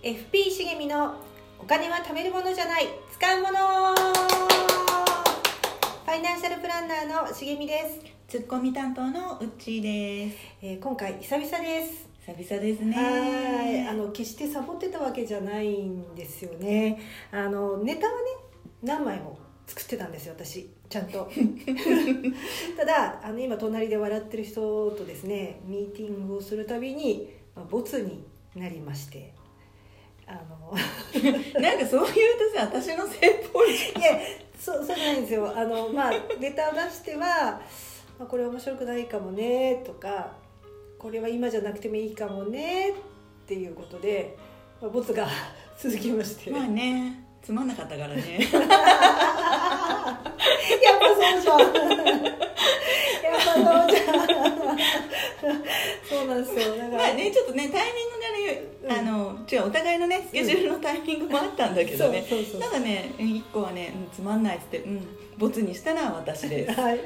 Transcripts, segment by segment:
FP 茂みのお金は貯めるものじゃない。使うもの。ファイナンシャルプランナーの茂みです、ツッコミ担当のうっちーです。えー今回久々です。久々ですね。はい。あの決してサボってたわけじゃないんですよね。あのネタはね何枚も作ってたんですよ私。ちゃんと。ただあの今隣で笑ってる人とですねミーティングをするたびに、まあ、ボツになりましてあの なんかそう言うとさ私のせいっぽいじいやそうそうじゃないんですよ。あのまあネタを出しては、まあ、これ面白くないかもねとかこれは今じゃなくてもいいかもねっていうことで、まあ、ボツが 続きまして、まあねつまんなかったからね。やっぱそうじゃん。やっぱそうじゃんそうなんですよ。だから、まあねちょっとねタイミングがね、あの違うお互いのねスケジュールのタイミングもあったんだけどね、そうそうそうなんかね一個はね、うんつまんないっつってうんボツにしたのは私です。はい、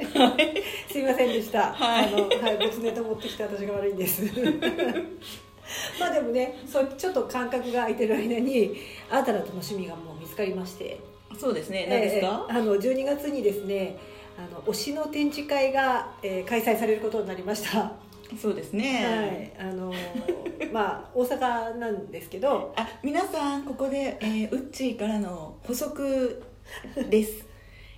すいませんでした。はい。あの、はい、別ネタ持ってきた私が悪いんです。まあでもね、そうちょっと間隔が空いてる間に新たな楽しみがもう見つかりまして、そうですね。何ですか、ええあの12月にですね、あの推しの展示会が、えー開催されることになりました。はそうですい、ね、あの まあ大阪なんですけど、あ皆さんここで、えー、ウッチーからの補足です。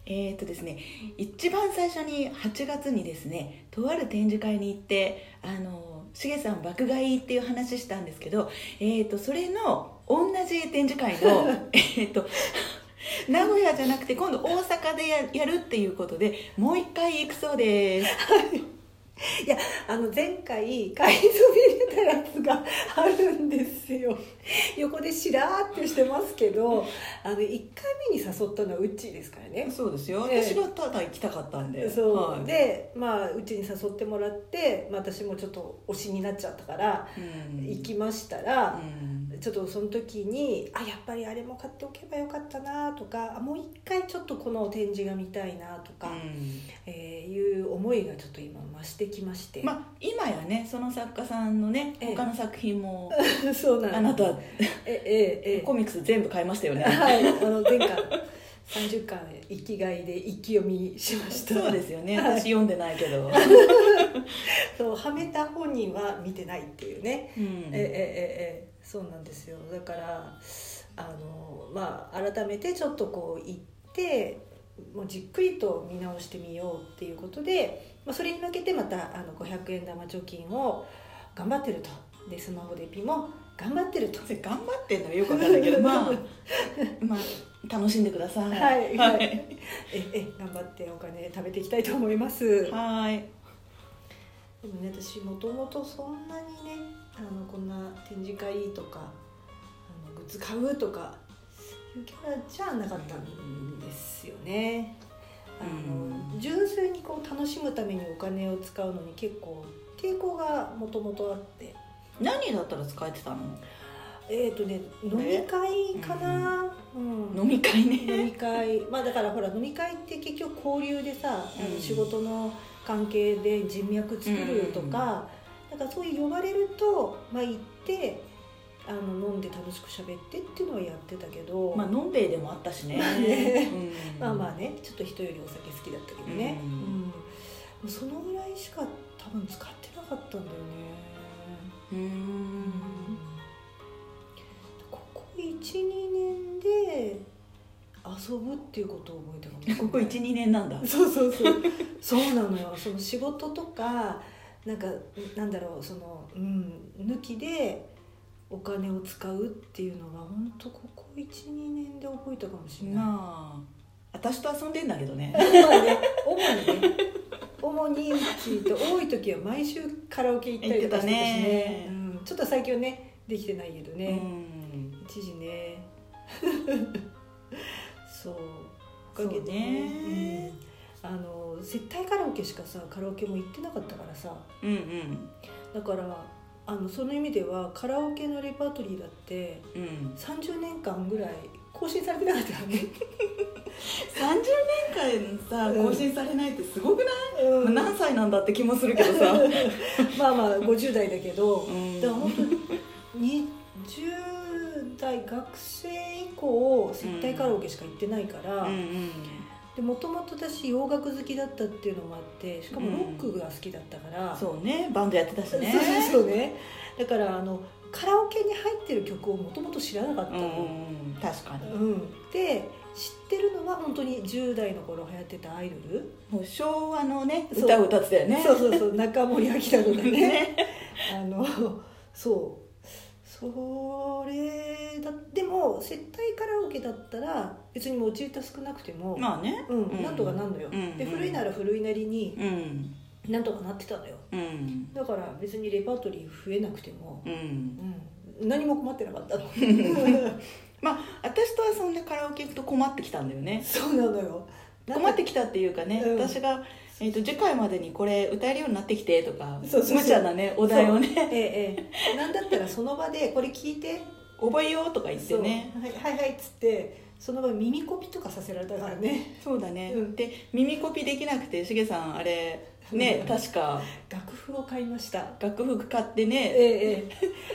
えっとですね一番最初に8月にですねとある展示会に行ってあのしげさん爆買いっていう話したんですけど、えー、とそれの同じ展示会の えっと名古屋じゃなくて今度大阪でややるっていうことでもう一回行くそうです。いやあの前回買いそびれたやつがあるんですよ。横でしらーってしてますけどあの1回目に誘ったのはうっちーですからね。そうですよ。ええ。私がただ行きたかったんで。そう、はい。でまあうちに誘ってもらって、まあ、私もちょっと推しになっちゃったからうん。行きましたら、うんちょっとその時にあやっぱりあれも買っておけばよかったなとかあもう一回ちょっとこの展示が見たいなとか、うん。えーいう思いがちょっと今増してきまして、まあ今やねその作家さんのねええ。他の作品も そうなんあなたええええコミックス全部買いましたよね。はいあの前回30巻生きがいで一気読みしました。そうですよね。はい。私読んでないけど、そうはめた本人は見てないっていうね、うん。ええええええそうなんですよ。だからあのまあ改めてちょっとこう行ってもうじっくりと見直してみようっていうことで、まあ、それに向けてまたあの500円玉貯金を頑張ってると。でスマホでピも頑張ってると。頑張ってんのはよくわかんないけどまあ まあ楽しんでください。はいははい。いええ頑張ってお金貯めていきたいと思います。はいでもね私もともとそんなにねあのこんな展示会とかあのグッズ買うとかいうキャラじゃなかったんですよね。あのうん。純粋にこう楽しむためにお金を使うのに結構抵抗がもともとあって。何だったら使えてたの？えっ、とね飲み会かな、うん。飲み会飲ねみ会。まあだからほら飲み会って結局交流でさ、あうん。の仕事の関係で人脈作るとか、なんかそういう呼ばれると、まあ、行ってあの飲んで楽しく喋ってっていうのはやってたけど、まあのんべいでもあったしね。まあまあね。ちょっと人よりお酒好きだったけどね、うん。うん。そのぐらいしか多分使ってなかったんだよね。うん。ここ12年で遊ぶっていうことを覚えたかもしれないここ12年なんだ。そうそうそう。そうなのよ。その仕事とかなんかなんだろうその、うん、抜きでお金を使うっていうのは本当ここ12年で覚えたかもしれない、まあ私と遊んでんだけどね。主にね主にうちと多い時は毎週カラオケ行ったりとかしてたしね。うん、ちょっと最近はね。できてないけどうね、ん一時ねそう。おかげでね。うん、あの接待カラオケしかさカラオケも行ってなかったからさ。うんうん。だからあのその意味ではカラオケのレパートリーだってうん。30年間ぐらい更新されてなかったよね、30年間さうん。更新されないってすごくない、うん。何歳なんだって気もするけどさ、まあまあ50代だけど、うん。だから本当に10代学生以降接待カラオケしか行ってないから、もともと私洋楽好きだったっていうのもあってしかもロックが好きだったから、そうねバンドやってたしね。そうそうね。だからあのカラオケに入ってる曲をもともと知らなかったの、うんうんうん。確かに。うん。で知ってるのは本当に10代の頃流行ってたアイドル、もう昭和のね歌を歌ってたよね。そうそうそう中森明菜とかね。ね。あのそうそれだでも接待カラオケだったら別に持ち歌少なくても、まあね。うんうん。なんとかなんのよ、うん。で古いなら古いなりにうん。なんとかなってたのよ。うん。だから別にレパートリー増えなくても、うん。うん、何も困ってなかったの。まあ私とはそんでカラオケ行くと困ってきたんだよね。そうなのよ。困ってきたっていうかね、うん。私が、えー、と次回までにこれ歌えるようになってきてとかそうそう無茶なねお題をね。ええええ。なんだったらその場でこれ聞いて覚えようとか言ってね。はいはいはいっつってその場で耳コピとかさせられたからね。そうだね、うん。で耳コピできなくてしげさんあれねうん確か。楽譜を買いました。楽譜買ってえねええ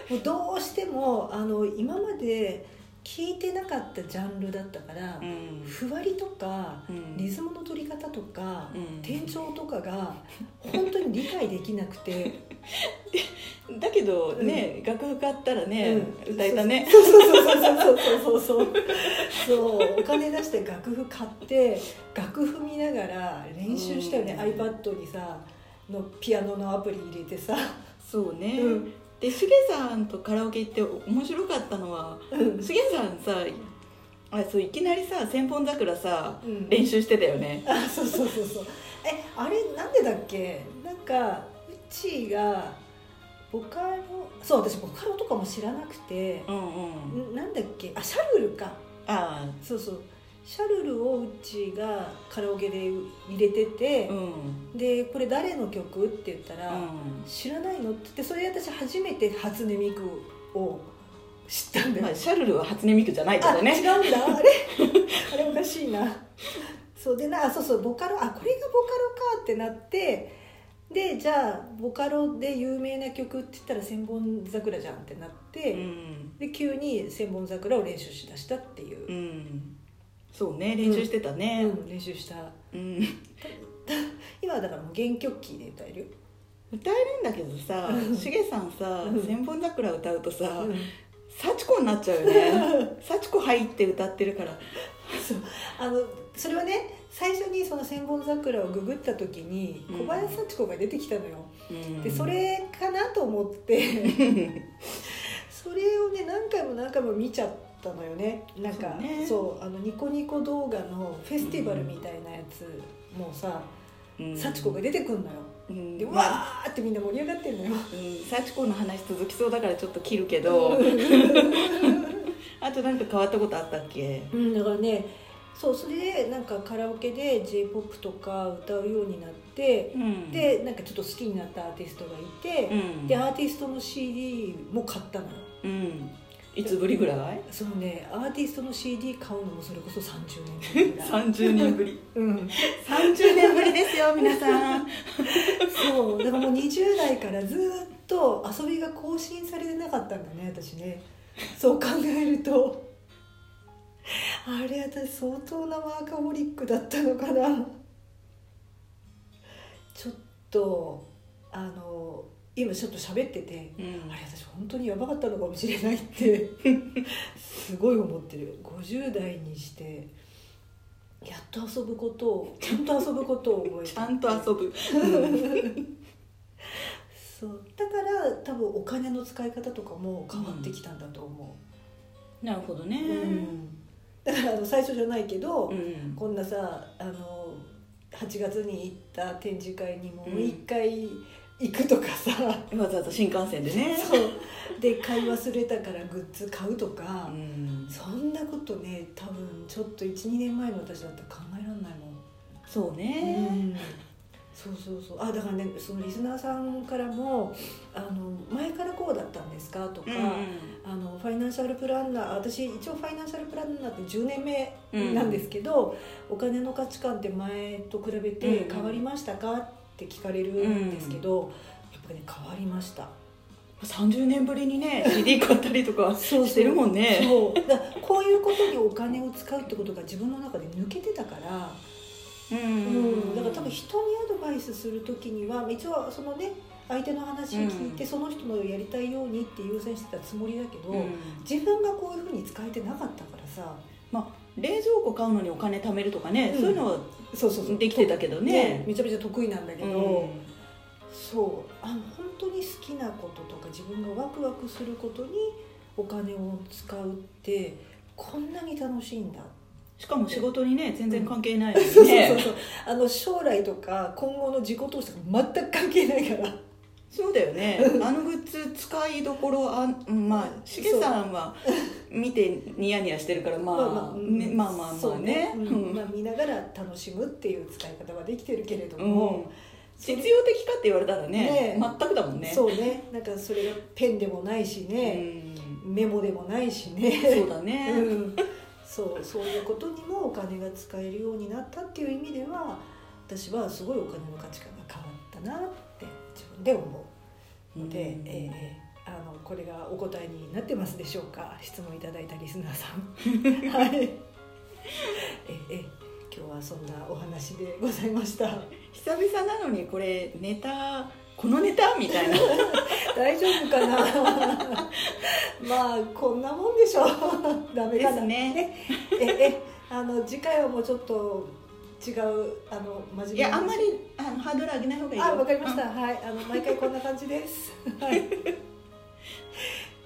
え。もうどうしてもあの今まで聞いてなかったジャンルだったから、うん。ふわりとかうん。リズムの取り方とか、うん。転調とかが本当に理解できなくて、だけどね、楽譜買ったらね、うん。歌えたね。そうそうそうそうそうそうそう。そうお金出して楽譜買って楽譜見ながら練習したよね、うん。iPad にさのピアノのアプリ入れてさ、そうね、うんでしげさんとカラオケ行って面白かったのはうん。しげさんさあそういきなりさ千本桜さ、うん。練習してたよね。あそうそうそうそう。えあれなんでだっけ？なんかうちがボカロそう私ボカロとかも知らなくて。うんうん。んなんだっけ？あシャルルか。あそうそうシャルルをうちがカラオケで入れててあ、うん。でこれ誰の曲って言ったら、うん。知らないのって言ってそれで私初めて初音ミクを知ったんだよ、まあ、シャルルは初音ミクじゃないけどあ違ねうんだ。あれ？あれおかしいな。そうでなあそうそうボカロあこれがボカロかってなってでじゃあボカロで有名な曲って言ったら「千本桜」じゃんってなって、うん、で急に「千本桜」を練習しだしたっていう、うん、そうね練習してたね。うん練習した。うん、今はだからもう原曲キーで歌える？よ、歌えるんだけどさうん。しげさんさうん「千本桜」歌うとさうん。幸子になっちゃうよね。幸子入って歌ってるから。そう。あのそれはね最初にその「千本桜」をググった時にうん。小林幸子が出てきたのよ、うん。でそれかなと思って。それをね何回も何回も見ちゃったのよね。なんかそうね。そうあのニコニコ動画のフェスティバルみたいなやつもさうん。幸子が出てくんのよ。うん。でわーってみんな盛り上がってんのよ。うん。幸子の話続きそうだからちょっと切るけど。あとなんか変わったことあったっけ？うん、だからねそうそれでなんかカラオケで j p o p とか歌うようになってうん。でなんかちょっと好きになったアーティストがいて、うん。でアーティストの CD も買ったのよ。うんいつぶりぐらい？そのねアーティストの CD 買うのもそれこそ30年ぶりぐらい。30年ぶり。うん、30年ぶりですよ 皆さん。そうだからもう20代からずっと遊びが更新されてなかったんだね私ね。そう考えると。あれ私相当なワーカホリックだったのかな。ちょっとあの今ちょっと喋っててうん。あれ私本当にやばかったのかもしれないってすごい思ってる50代にしてやっと遊ぶことをちゃんと遊ぶことを覚えて。ちゃんと遊ぶ。そう。だから多分お金の使い方とかも変わってきたんだと思なるほどね。う、うん。だからあの最初じゃないけど、うん。こんなさあの8月に行った展示会にもう一回行くとかさ、わざわざ新幹線でね。そう。で買い忘れたからグッズ買うとか。う、ん。そんなことね多分ちょっと12年前の私だったら考えられないもん、そううねん。そうそうそう。あだからねそのリスナーさんからも「あの前からこうだったんですか?」とか、あのファイナンシャルプランナー私一応ファイナンシャルプランナーって10年目なんですけど、お金の価値観って前と比べて変わりましたかって聞かれるんですけど、やっぱりね変わりました。30年ぶりにね CD 買ったりとか してるもんね。そう。だからこういうことにお金を使うってことが自分の中で抜けてたから、ううん。だから多分人にアドバイスする時には一応そのね相手の話を聞いて、うん。その人のやりたいようにって優先してたつもりだけど、うん。自分がこういうふうに使えてなかったからさまあ冷蔵庫買うのにお金貯めるとかね、うん。そういうのはそうそうそう。できてたけどね。めちゃめちゃ得意なんだけど、うん。そう。あの本当に好きなこととか自分がワクワクすることにお金を使うってこんなに楽しいんだ。しかも仕事にね全然関係ないのそうにね、そうそう。あの将来とか今後の自己投資とか全く関係ないからそうだよね。あのグッズ使いどころあうんまあしげさんは見てニヤニヤしてるからまあ、ねうん。まあまあまあね。うん。うん。まあ、見ながら楽しむっていう使い方はできてるけれどうん。も、実用的かって言われたらねね。全くだもんね。そうね。なんかそれがペンでもないしね、メモでもないしね。うんそうだね、うん、そうそういうことにもお金が使えるようになったっていう意味では私はすごいお金の価値観が変わったなってで思うので、うん。えーあのこれがお答えになってますでしょうか？質問いただいたリスナーさん。はい。ええ今日はそんなお話でございました。久々なのにこれネタこのネタみたいな。大丈夫かな？まあこんなもんでしょう。ダメかな？ですね。ええあの次回はもうちょっと違うあの真面目いやあんまりあのハードル上げない方がいいよ。あわかりました、はい。あの毎回こんな感じです。はい。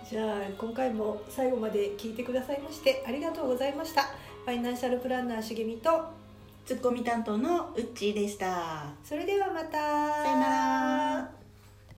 じゃあ今回も最後まで聞いてくださいましてありがとうございました。ファイナンシャルプランナーしげみとツッコミ担当のうっちーでした。それではまた。さよなら